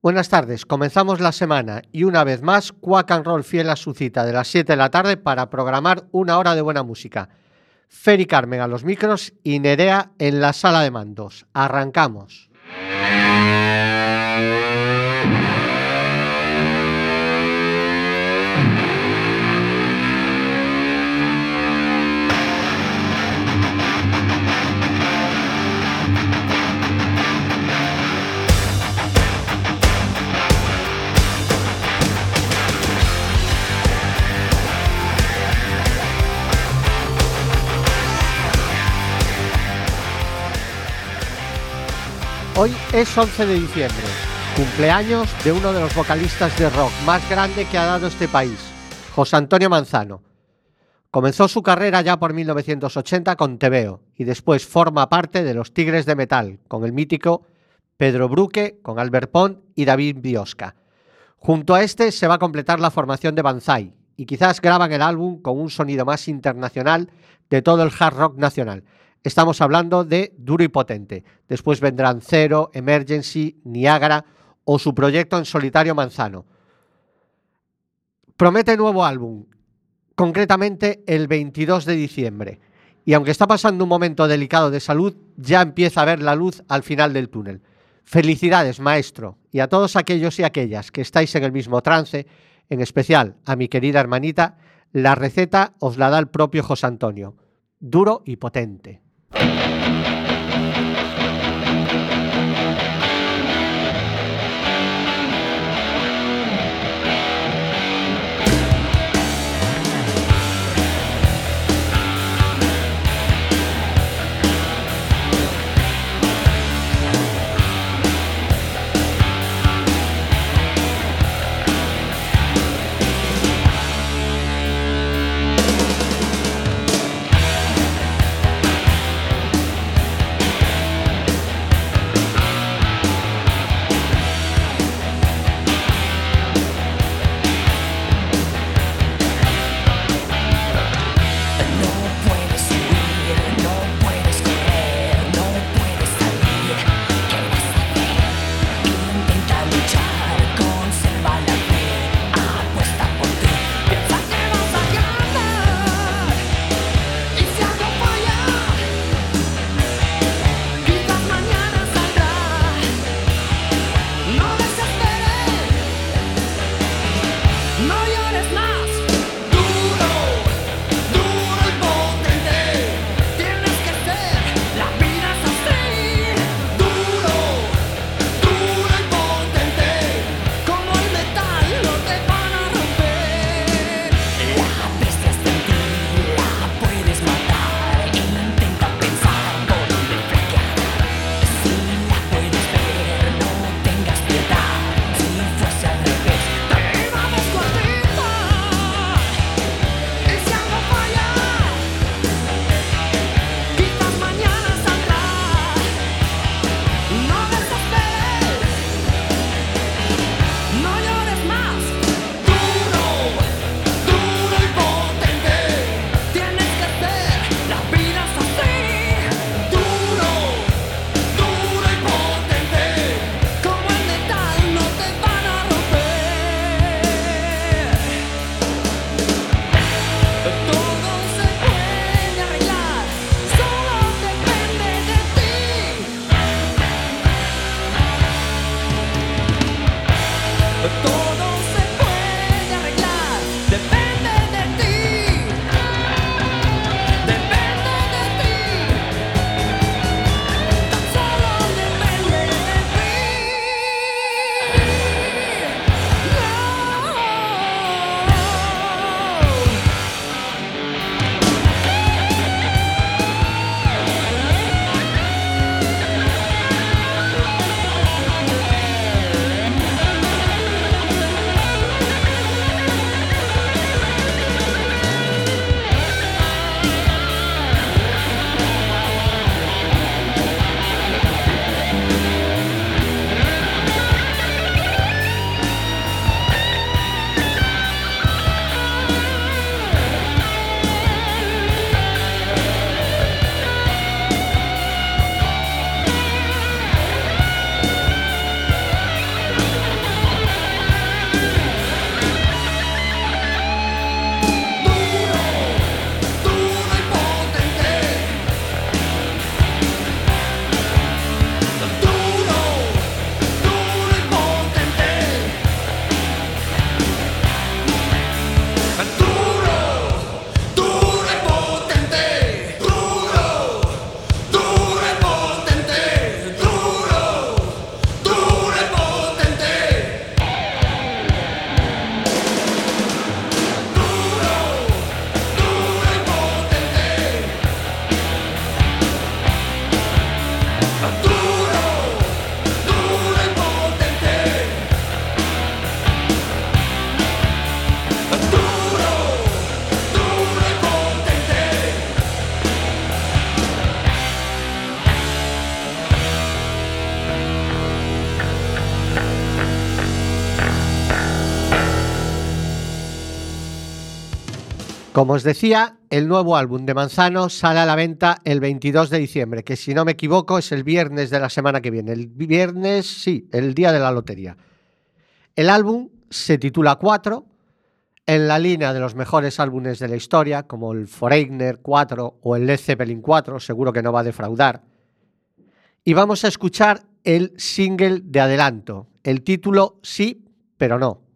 Buenas tardes, comenzamos la semana y una vez más Quack and Roll fiel a su cita de las 7 de la tarde para programar una hora de buena música. Fer y Carmen a los micros y Nerea en la sala de mandos. Arrancamos. Hoy es 11 de diciembre, cumpleaños de uno de los vocalistas de rock más grande que ha dado este país, José Antonio Manzano. Comenzó su carrera ya por 1980 con Tebeo y después forma parte de los Tigres de Metal con el mítico Pedro Bruque, con Albert Pont y David Biosca. Junto a este se va a completar la formación de Banzai y quizás graban el álbum con un sonido más internacional de todo el hard rock nacional. Estamos hablando de Duro y Potente. Después vendrán Zero, Emergency, Niagara o su proyecto en solitario Manzano. Promete nuevo álbum, concretamente el 22 de diciembre. Y aunque está pasando un momento delicado de salud, ya empieza a ver la luz al final del túnel. Felicidades, maestro, y a todos aquellos y aquellas que estáis en el mismo trance, en especial a mi querida hermanita, la receta os la da el propio José Antonio. Duro y potente. Thank you. Como os decía, el nuevo álbum de Manzano sale a la venta el 22 de diciembre, que si no me equivoco es el viernes de la semana que viene. El viernes, sí, el día de la lotería. El álbum se titula 4, en la línea de los mejores álbumes de la historia, como el Foreigner 4 o el Led Zeppelin 4, seguro que no va a defraudar. Y vamos a escuchar el single de adelanto, el título Sí, pero no.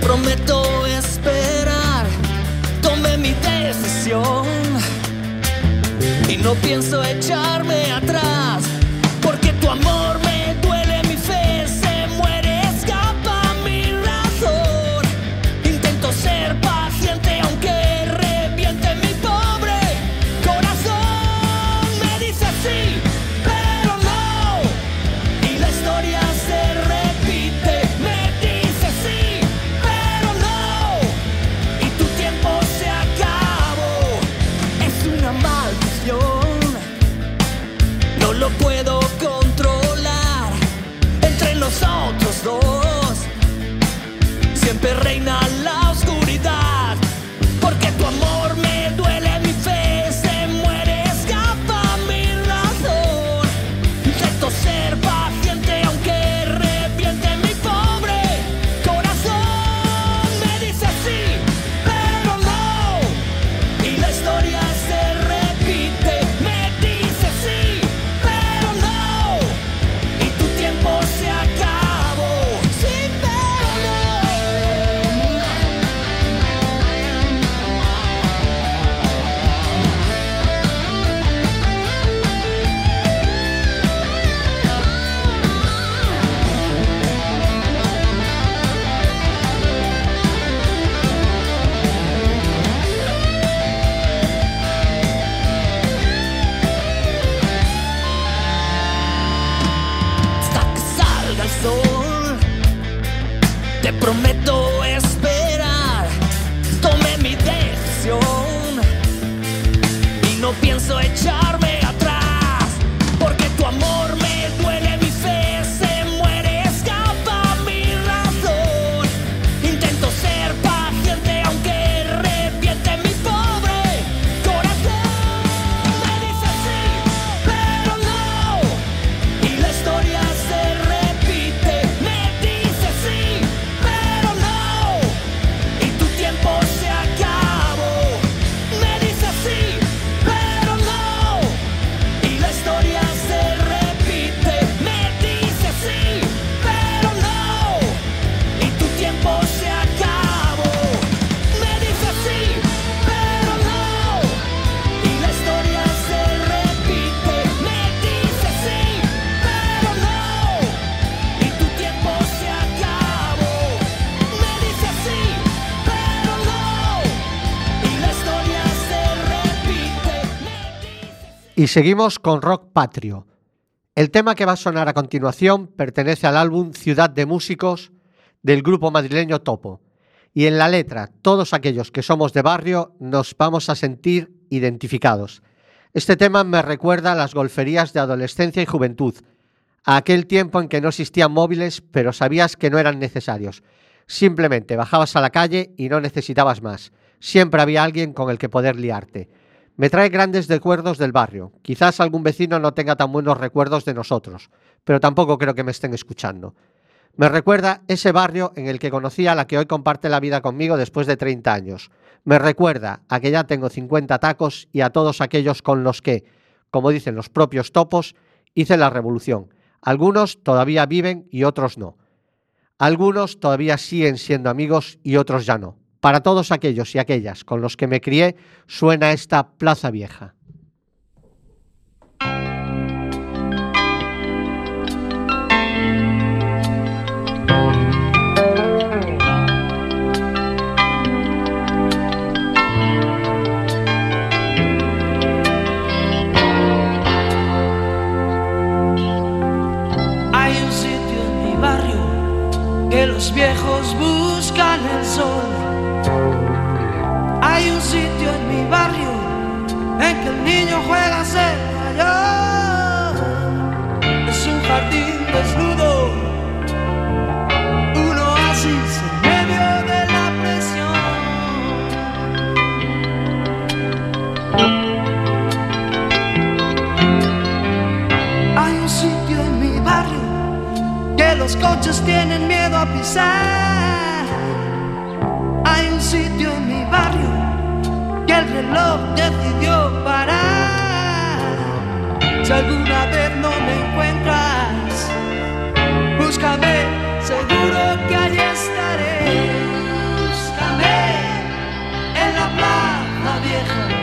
Prometo esperar, tomé mi decisión y no pienso echarme seguimos con rock patrio. El tema que va a sonar a continuación pertenece al álbum Ciudad de Músicos del grupo madrileño Topo. Y en la letra, todos aquellos que somos de barrio nos vamos a sentir identificados. Este tema me recuerda a las golferías de adolescencia y juventud, a aquel tiempo en que no existían móviles, pero sabías que no eran necesarios. Simplemente bajabas a la calle y no necesitabas más. Siempre había alguien con el que poder liarte. Me trae grandes recuerdos del barrio. Quizás algún vecino no tenga tan buenos recuerdos de nosotros, pero tampoco creo que me estén escuchando. Me recuerda ese barrio en el que conocí a la que hoy comparte la vida conmigo después de 30 años. Me recuerda a que ya tengo 50 tacos y a todos aquellos con los que, como dicen los propios topos, hice la revolución. Algunos todavía viven y otros no. Algunos todavía siguen siendo amigos y otros ya no. Para todos aquellos y aquellas con los que me crié, suena esta plaza vieja. Hay un sitio en mi barrio que los viejos allá es un jardín desnudo, un oasis en medio de la presión. Hay un sitio en mi barrio que los coches tienen miedo a pisar. Hay un sitio en mi barrio que el reloj decidió parar. Si alguna vez no me encuentras, búscame, seguro que allí estaré. Búscame en la plaza vieja.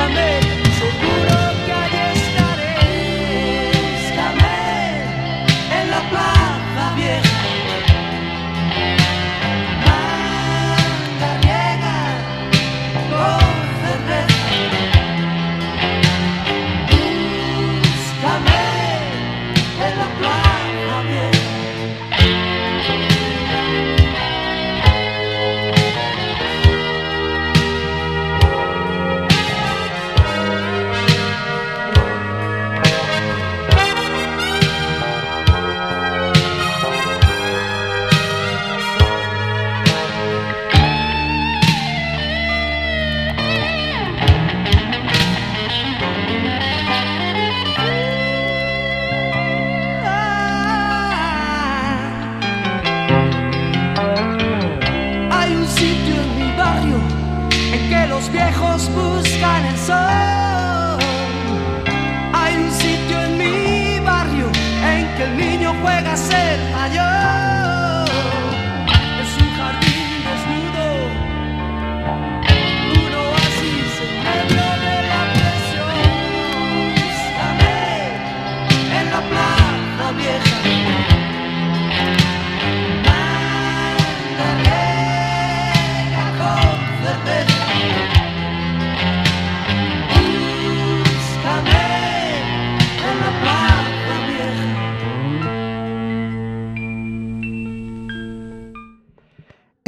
Búscame,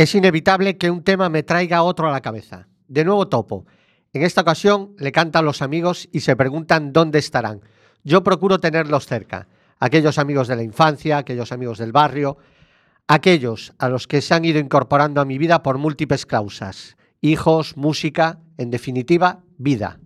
Es inevitable que un tema me traiga otro a la cabeza. De nuevo topo. En esta ocasión le cantan los amigos y se preguntan dónde estarán. Yo procuro tenerlos cerca. Aquellos amigos de la infancia, aquellos amigos del barrio, aquellos a los que se han ido incorporando a mi vida por múltiples causas. Hijos, música, en definitiva, vida.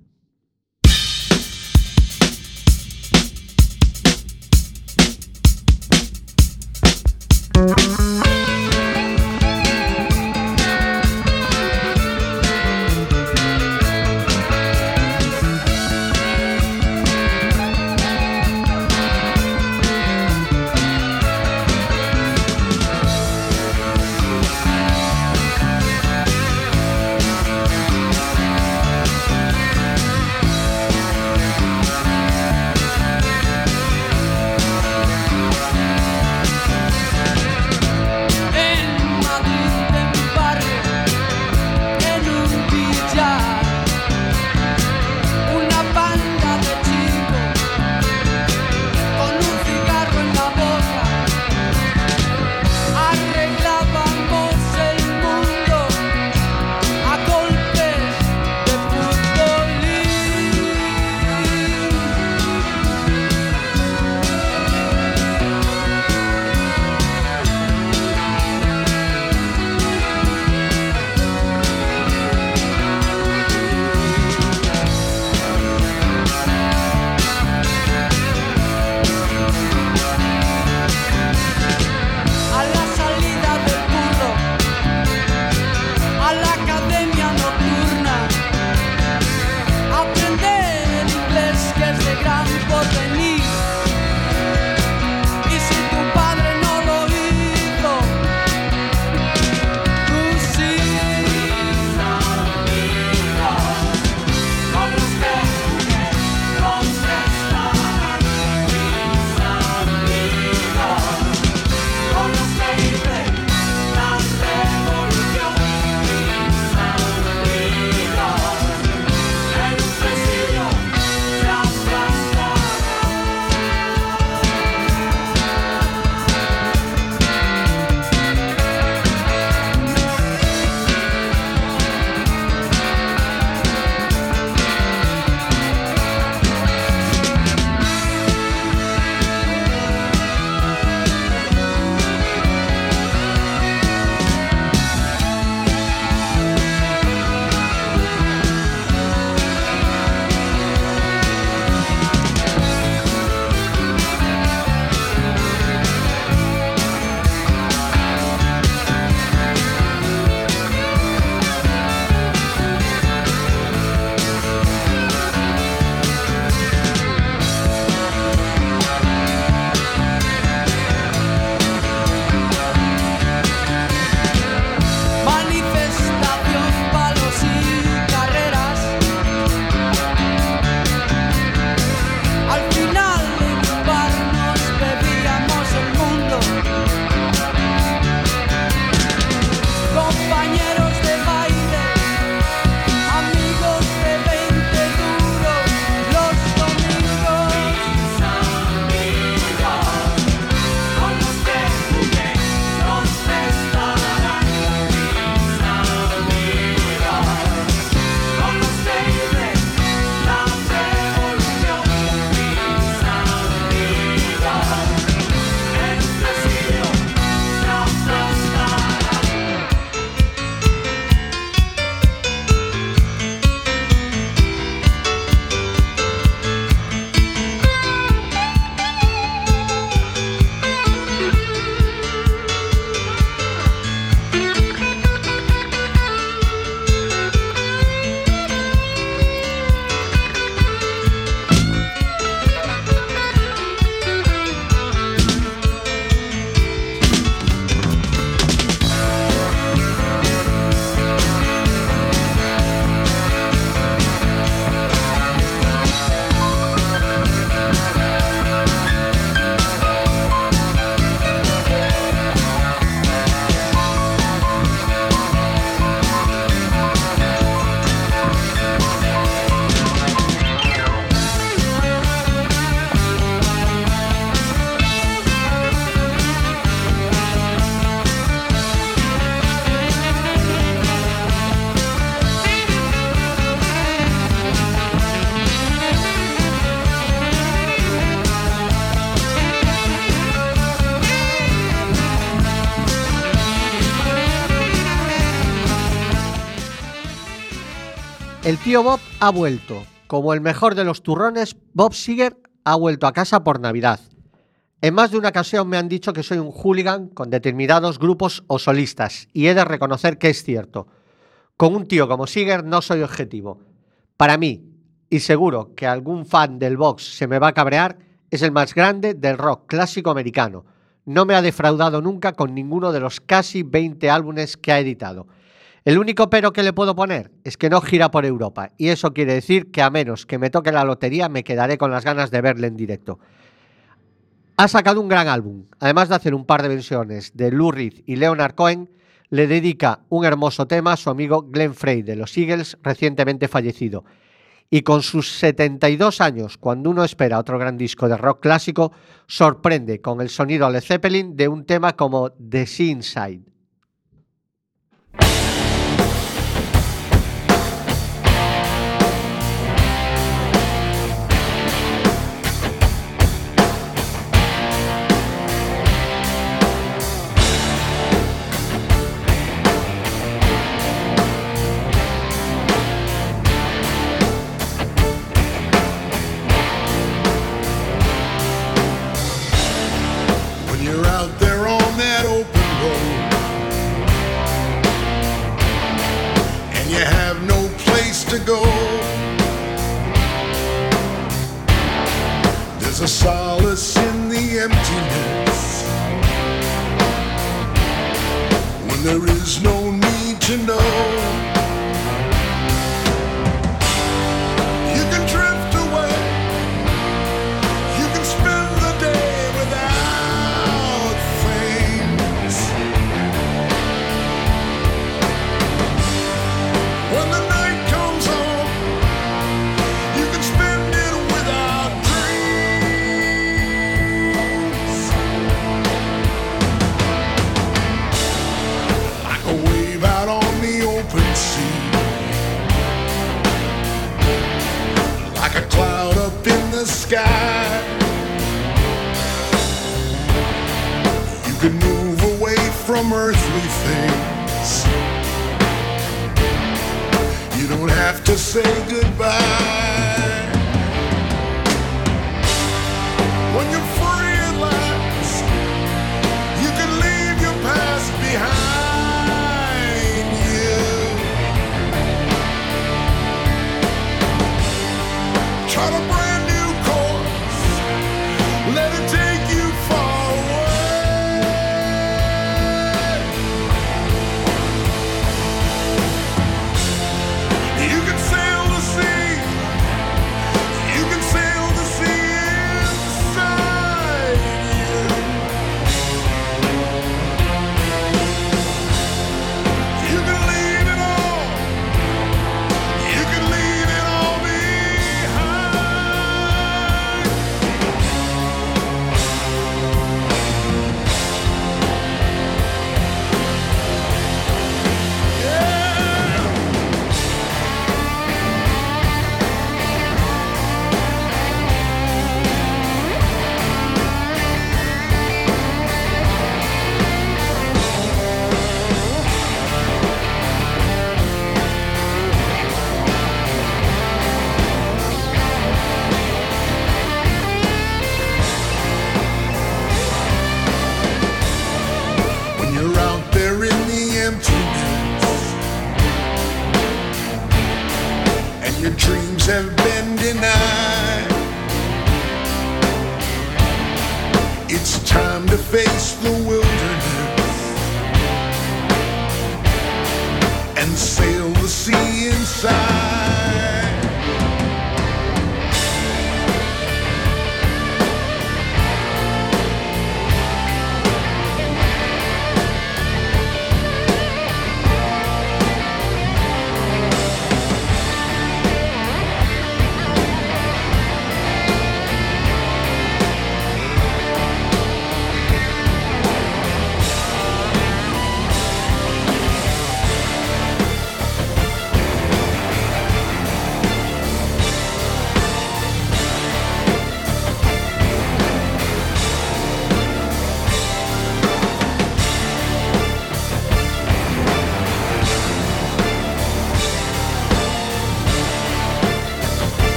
Tío Bob ha vuelto. Como el mejor de los turrones, Bob Seger ha vuelto a casa por Navidad. En más de una ocasión me han dicho que soy un hooligan con determinados grupos o solistas, y he de reconocer que es cierto. Con un tío como Seger no soy objetivo. Para mí, y seguro que algún fan del box se me va a cabrear, es el más grande del rock clásico americano. No me ha defraudado nunca con ninguno de los casi 20 álbumes que ha editado. El único pero que le puedo poner es que no gira por Europa, y eso quiere decir que a menos que me toque la lotería me quedaré con las ganas de verle en directo. Ha sacado un gran álbum, además de hacer un par de versiones de Lou Reed y Leonard Cohen, le dedica un hermoso tema a su amigo Glenn Frey de los Eagles, recientemente fallecido. Y con sus 72 años, cuando uno espera otro gran disco de rock clásico, sorprende con el sonido Led Zeppelin de un tema como The Inside. A solace in the emptiness when there is no need to know. Sky. You can move away from earthly things. You don't have to say goodbye.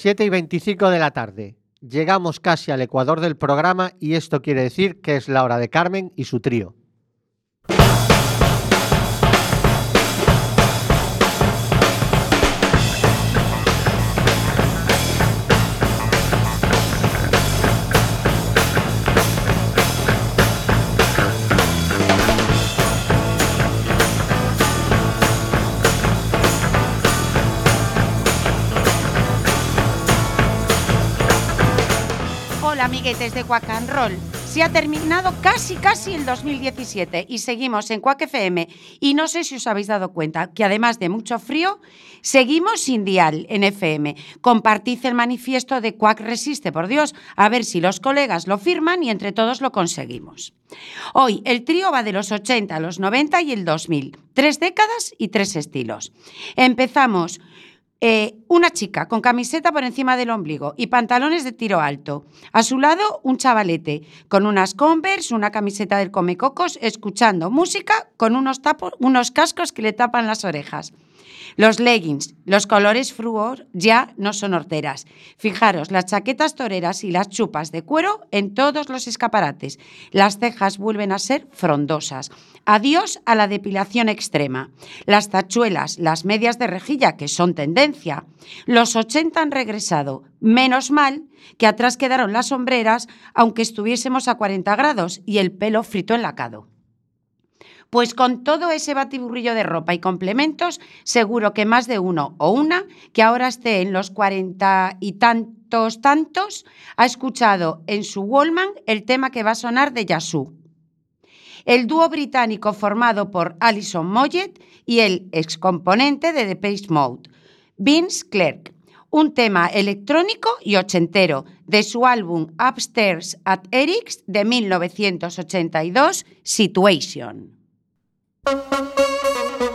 7 y 25 de la tarde. Llegamos casi al ecuador del programa y esto quiere decir que es la hora de Carmen y su trío. De Quack and Roll. Se ha terminado casi casi el 2017 y seguimos en Quack FM y no sé si os habéis dado cuenta que además de mucho frío, seguimos sin dial en FM. Compartid el manifiesto de Quack Resiste, por Dios, a ver si los colegas lo firman y entre todos lo conseguimos. Hoy el trío va de los 80 a los 90 y el 2000. Tres décadas y tres estilos. Empezamos eh, una chica con camiseta por encima del ombligo y pantalones de tiro alto. A su lado, un chavalete con unas Converse, una camiseta del Comecocos, escuchando música con unos, tapo- unos cascos que le tapan las orejas. Los leggings, los colores fluor ya no son horteras. Fijaros, las chaquetas toreras y las chupas de cuero en todos los escaparates. Las cejas vuelven a ser frondosas. Adiós a la depilación extrema. Las tachuelas, las medias de rejilla, que son tendencia. Los 80 han regresado. Menos mal que atrás quedaron las sombreras, aunque estuviésemos a 40 grados y el pelo frito enlacado. Pues con todo ese batiburrillo de ropa y complementos, seguro que más de uno o una que ahora esté en los cuarenta y tantos tantos ha escuchado en su Wallman el tema que va a sonar de Yasu. El dúo británico formado por Alison Moyet y el excomponente de Depeche Mode, Vince Clark. Un tema electrónico y ochentero de su álbum Upstairs at Eric's de 1982, Situation. Thank you.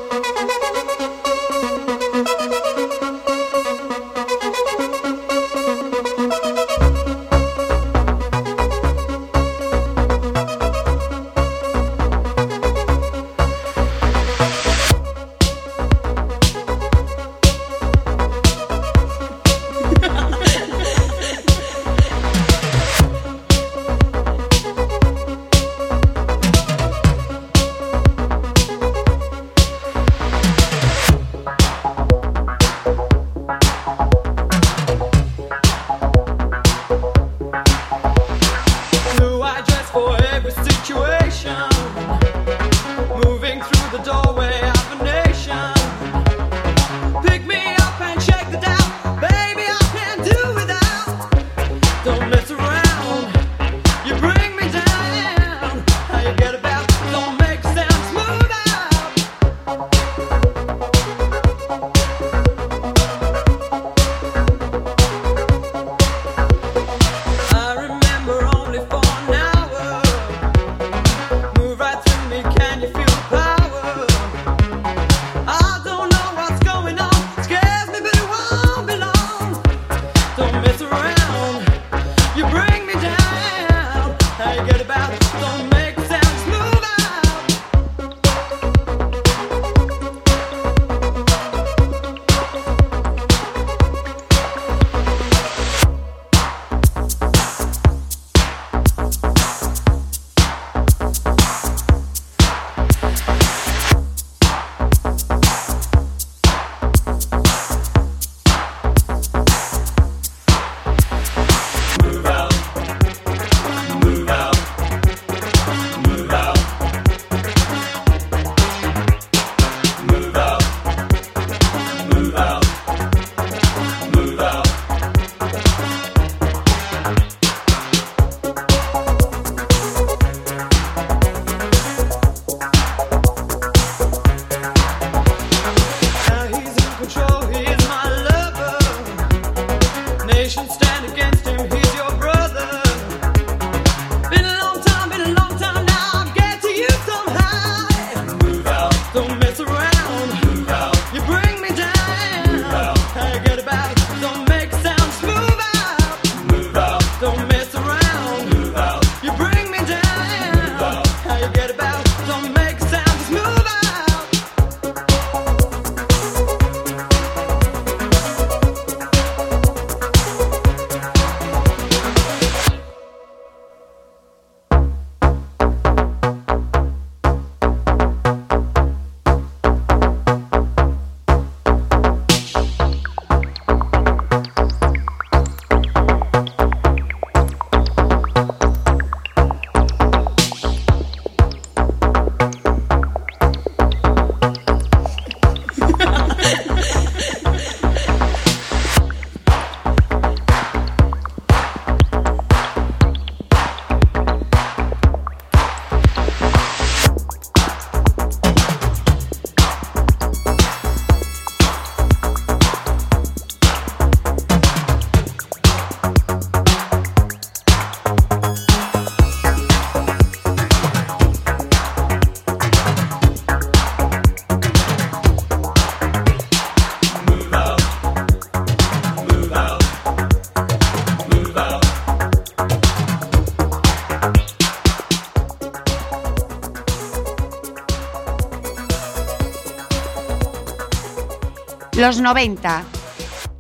Los 90,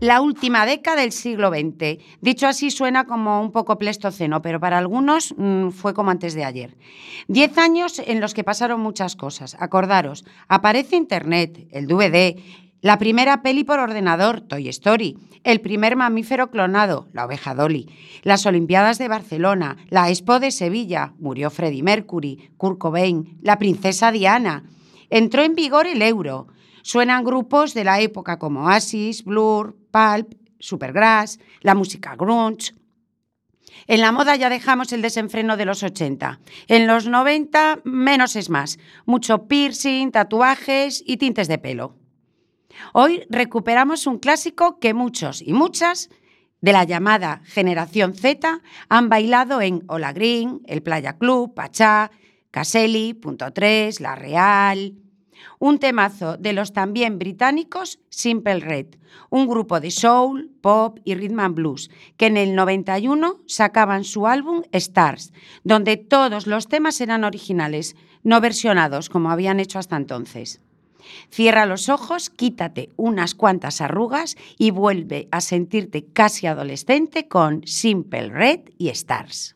la última década del siglo XX. Dicho así suena como un poco pleistoceno, pero para algunos mm, fue como antes de ayer. Diez años en los que pasaron muchas cosas. Acordaros, aparece Internet, el DVD, la primera peli por ordenador, Toy Story, el primer mamífero clonado, la oveja Dolly, las Olimpiadas de Barcelona, la Expo de Sevilla, murió Freddie Mercury, Kurt Cobain, la princesa Diana. Entró en vigor el euro. Suenan grupos de la época como Oasis, Blur, Pulp, Supergrass, la música grunge. En la moda ya dejamos el desenfreno de los 80. En los 90 menos es más. Mucho piercing, tatuajes y tintes de pelo. Hoy recuperamos un clásico que muchos y muchas de la llamada generación Z han bailado en Hola Green, el Playa Club, Pachá, Caselli, Punto 3, La Real. Un temazo de los también británicos Simple Red, un grupo de soul, pop y rhythm and blues que en el 91 sacaban su álbum Stars, donde todos los temas eran originales, no versionados como habían hecho hasta entonces. Cierra los ojos, quítate unas cuantas arrugas y vuelve a sentirte casi adolescente con Simple Red y Stars.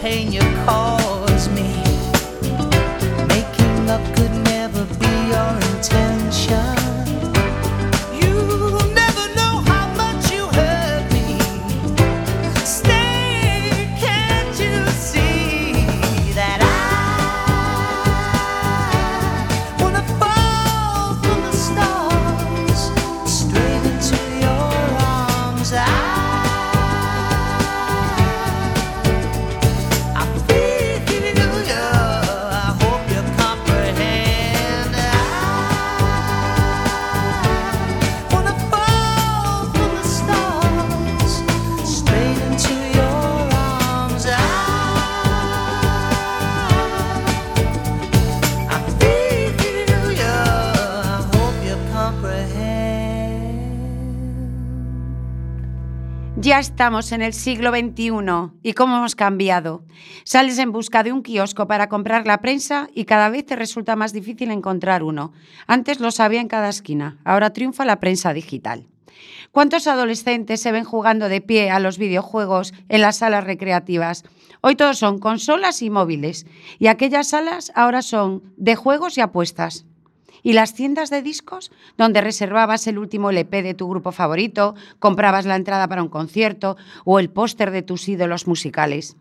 pain you caused estamos en el siglo XXI y cómo hemos cambiado. Sales en busca de un kiosco para comprar la prensa y cada vez te resulta más difícil encontrar uno. Antes lo sabía en cada esquina, ahora triunfa la prensa digital. ¿Cuántos adolescentes se ven jugando de pie a los videojuegos en las salas recreativas? Hoy todos son consolas y móviles y aquellas salas ahora son de juegos y apuestas. ¿Y las tiendas de discos? Donde reservabas el último LP de tu grupo favorito, comprabas la entrada para un concierto o el póster de tus ídolos musicales.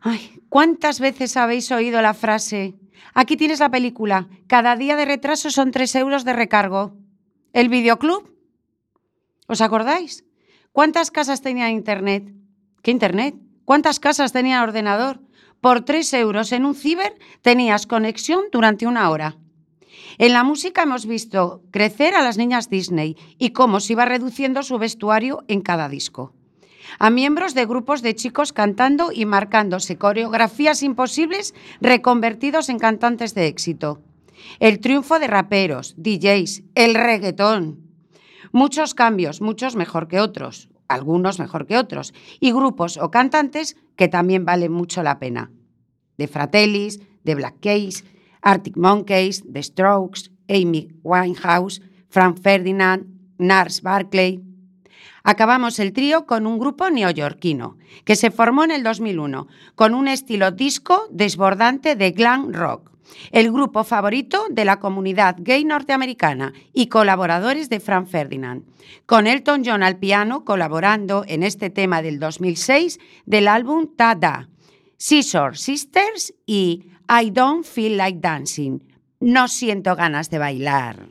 Ay, ¿cuántas veces habéis oído la frase? Aquí tienes la película. Cada día de retraso son tres euros de recargo. ¿El videoclub? ¿Os acordáis? ¿Cuántas casas tenía internet? ¿Qué internet? ¿Cuántas casas tenía ordenador? Por tres euros en un ciber tenías conexión durante una hora. En la música hemos visto crecer a las niñas Disney y cómo se iba reduciendo su vestuario en cada disco. A miembros de grupos de chicos cantando y marcándose coreografías imposibles reconvertidos en cantantes de éxito. El triunfo de raperos, DJs, el reggaetón. Muchos cambios, muchos mejor que otros, algunos mejor que otros, y grupos o cantantes que también valen mucho la pena. De Fratellis, de Black Keys, Arctic Monkeys, The Strokes, Amy Winehouse, Frank Ferdinand, Nars Barclay. Acabamos el trío con un grupo neoyorquino que se formó en el 2001 con un estilo disco desbordante de glam rock. El grupo favorito de la comunidad gay norteamericana y colaboradores de Frank Ferdinand, con Elton John al piano colaborando en este tema del 2006 del álbum Tada, Scissor Sisters y I don't feel like dancing. No siento ganas de bailar.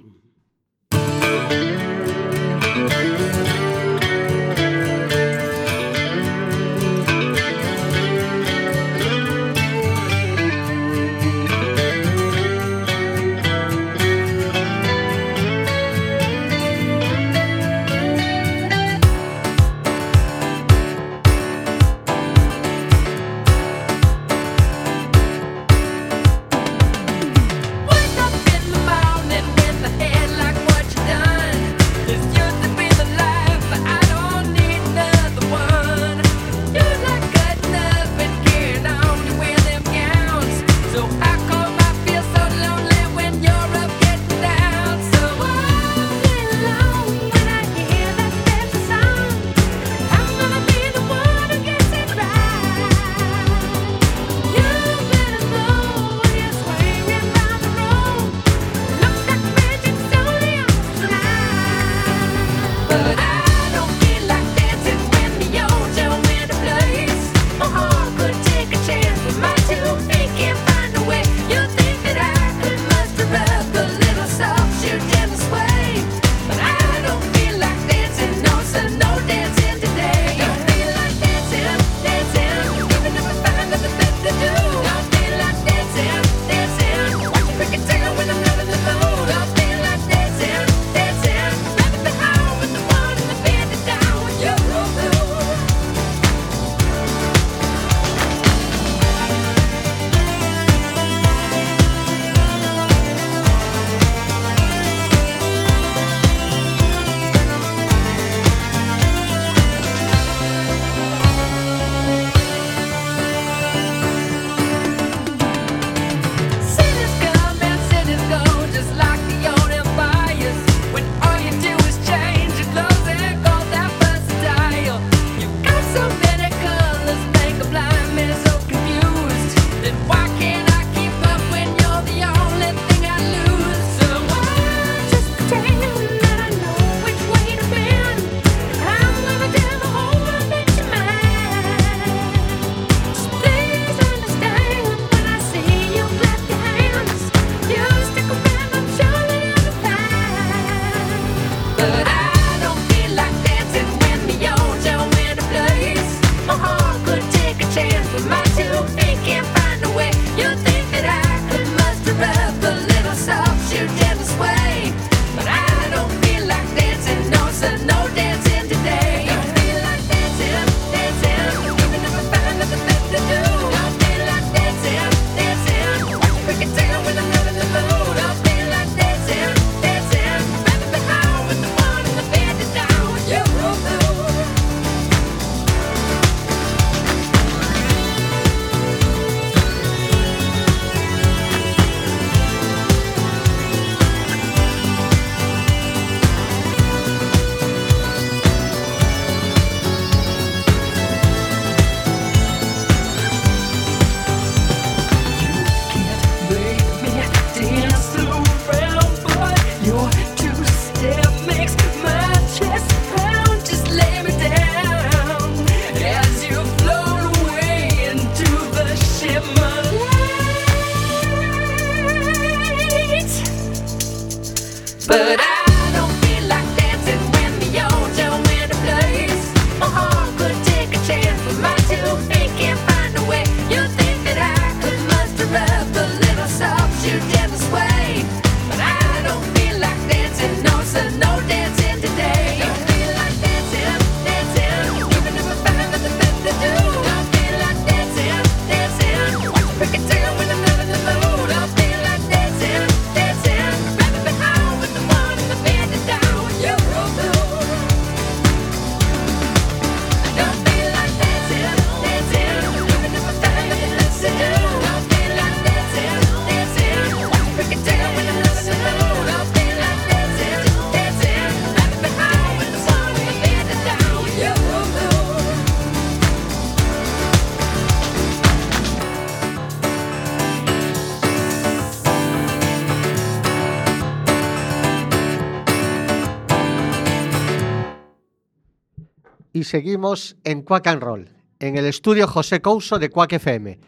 Seguimos en Quack and Roll, en el estudio José Couso de Quack FM.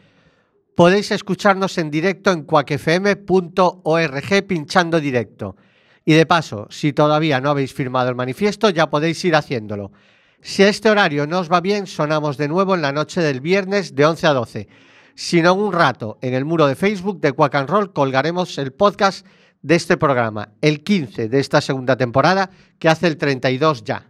Podéis escucharnos en directo en quackfm.org pinchando directo. Y de paso, si todavía no habéis firmado el manifiesto, ya podéis ir haciéndolo. Si a este horario no os va bien, sonamos de nuevo en la noche del viernes de 11 a 12. Si no, un rato, en el muro de Facebook de Quack and Roll colgaremos el podcast de este programa, el 15 de esta segunda temporada, que hace el 32 ya.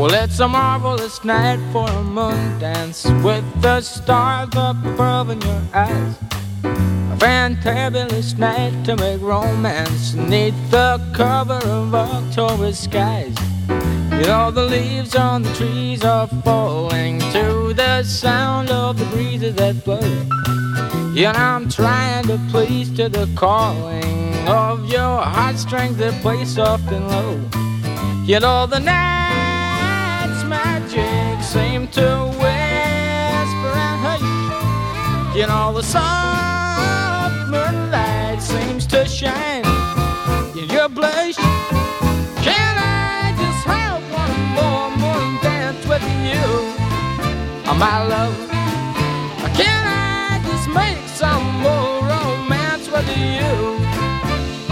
Well, it's a marvelous night for a moon dance with the stars above in your eyes. A fantabulous night to make romance neath the cover of October skies. You know, the leaves on the trees are falling to the sound of the breezes that blow. And I'm trying to please to the calling of your heartstrings that play soft and low. You know, the night's magic seem to whisper and hush. You know, the soft moonlight seems to shine in your blush. Can I just have one more moon dance with you, oh, my love?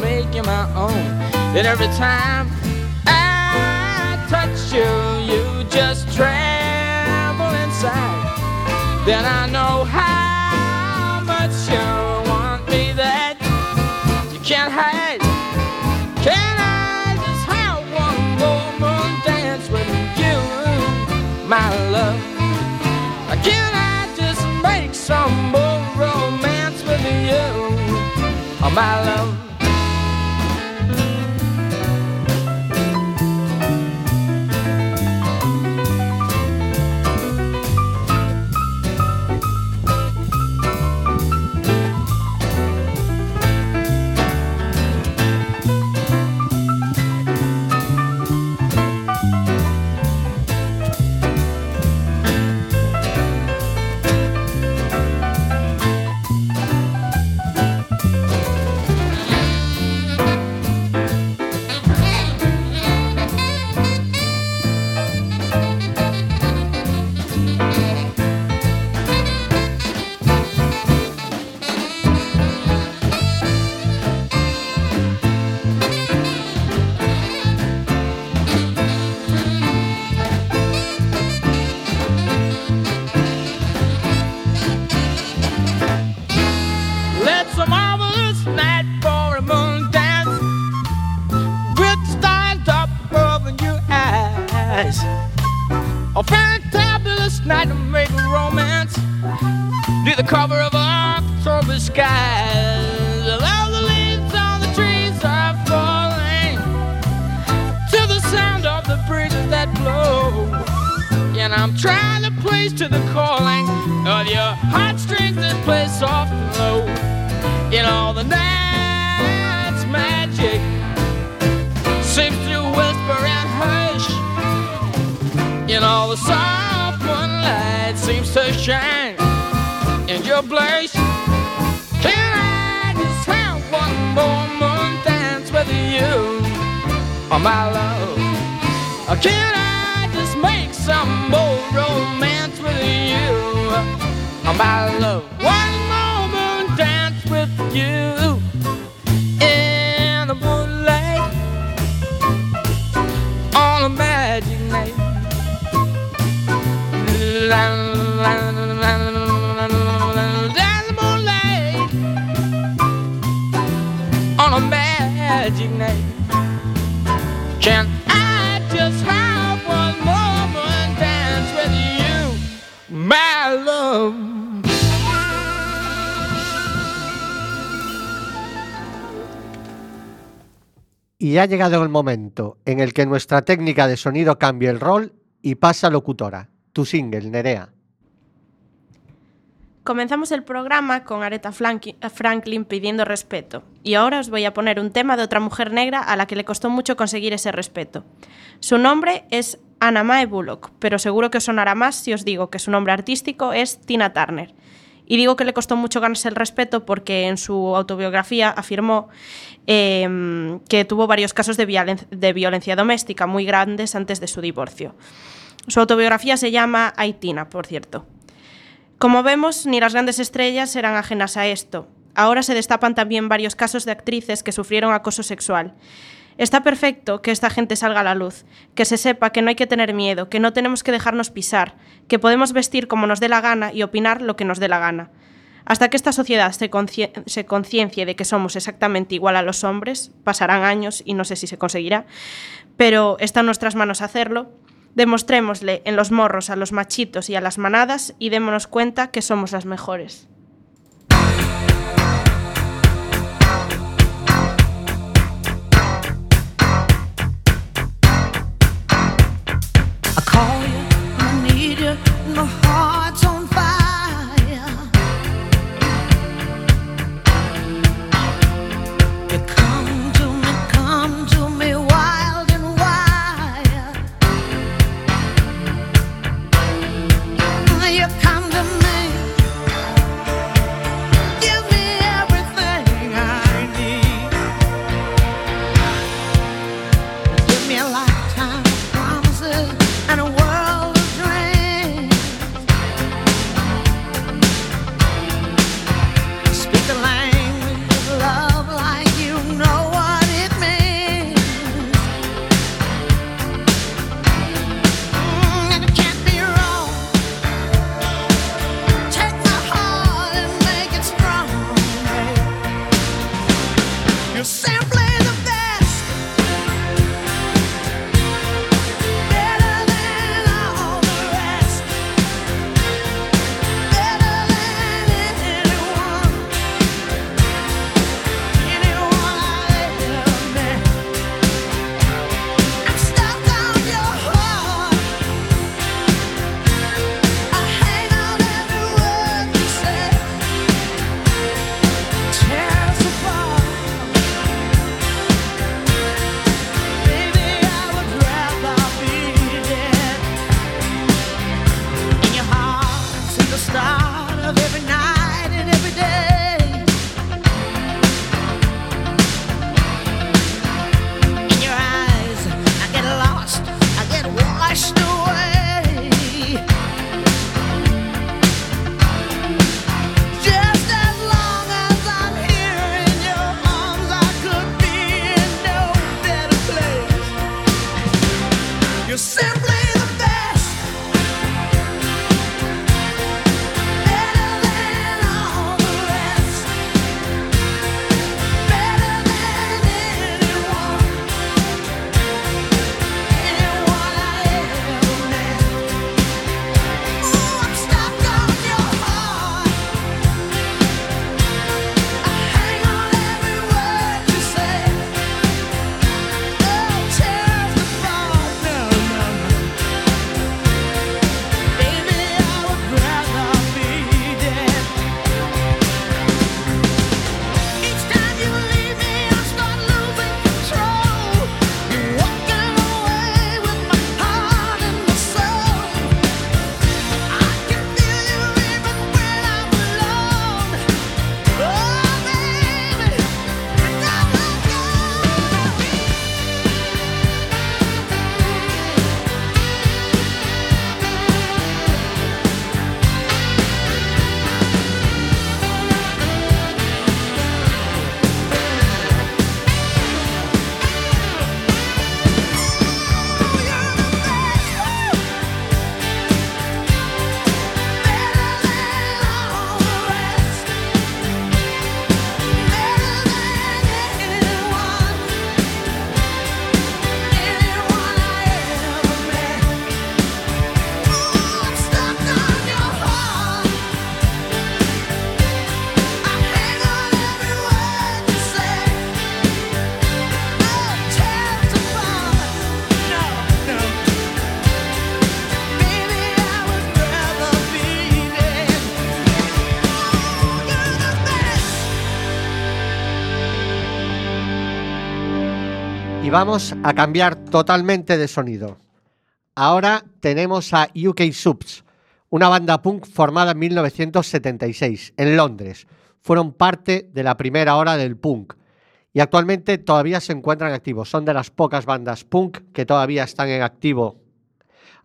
Make you my own. And every time I touch you, you just tremble inside. Then I know how much you want me that you can't hide. Can I just have one more dance with you, my love? Can I just make some more romance with you, oh, my love? I just have one dance with you, my love? Y ha llegado el momento en el que nuestra técnica de sonido cambie el rol y pasa locutora. Tu single, Nerea. Comenzamos el programa con Aretha Franklin pidiendo respeto. Y ahora os voy a poner un tema de otra mujer negra a la que le costó mucho conseguir ese respeto. Su nombre es Anna Mae Bullock, pero seguro que os sonará más si os digo que su nombre artístico es Tina Turner. Y digo que le costó mucho ganarse el respeto porque en su autobiografía afirmó em, que tuvo varios casos de, de violencia doméstica muy grandes antes de su divorcio. Su autobiografía se llama Aitina, por cierto. Como vemos, ni las grandes estrellas eran ajenas a esto. Ahora se destapan también varios casos de actrices que sufrieron acoso sexual. Está perfecto que esta gente salga a la luz, que se sepa que no hay que tener miedo, que no tenemos que dejarnos pisar, que podemos vestir como nos dé la gana y opinar lo que nos dé la gana. Hasta que esta sociedad se, se conciencie de que somos exactamente igual a los hombres, pasarán años y no sé si se conseguirá, pero está en nuestras manos hacerlo. Demostrémosle en los morros a los machitos y a las manadas y démonos cuenta que somos las mejores. yourself. Vamos a cambiar totalmente de sonido. Ahora tenemos a UK Subs, una banda punk formada en 1976 en Londres. Fueron parte de la primera hora del punk y actualmente todavía se encuentran activos. Son de las pocas bandas punk que todavía están en activo.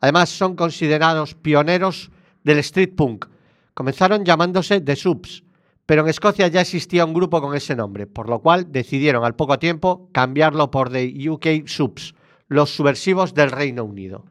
Además, son considerados pioneros del street punk. Comenzaron llamándose The Subs, pero en Escocia ya existía un grupo con ese nombre, por lo cual decidieron al poco tiempo cambiarlo por The UK Subs, los subversivos del Reino Unido.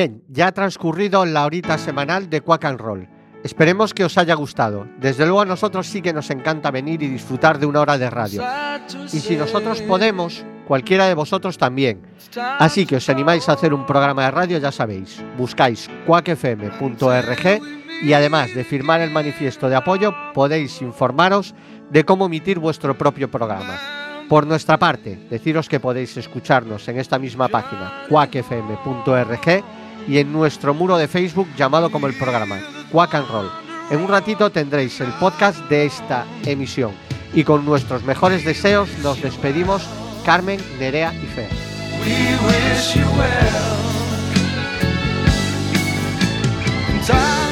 Bien, ya ha transcurrido la horita semanal de Quack and Roll. Esperemos que os haya gustado. Desde luego a nosotros sí que nos encanta venir y disfrutar de una hora de radio. Y si nosotros podemos, cualquiera de vosotros también. Así que os animáis a hacer un programa de radio, ya sabéis. Buscáis quackfm.org y además de firmar el manifiesto de apoyo, podéis informaros de cómo emitir vuestro propio programa. Por nuestra parte, deciros que podéis escucharnos en esta misma página, quackfm.org, y en nuestro muro de Facebook llamado como el programa, Quack and Roll. En un ratito tendréis el podcast de esta emisión. Y con nuestros mejores deseos nos despedimos Carmen, Nerea y. Time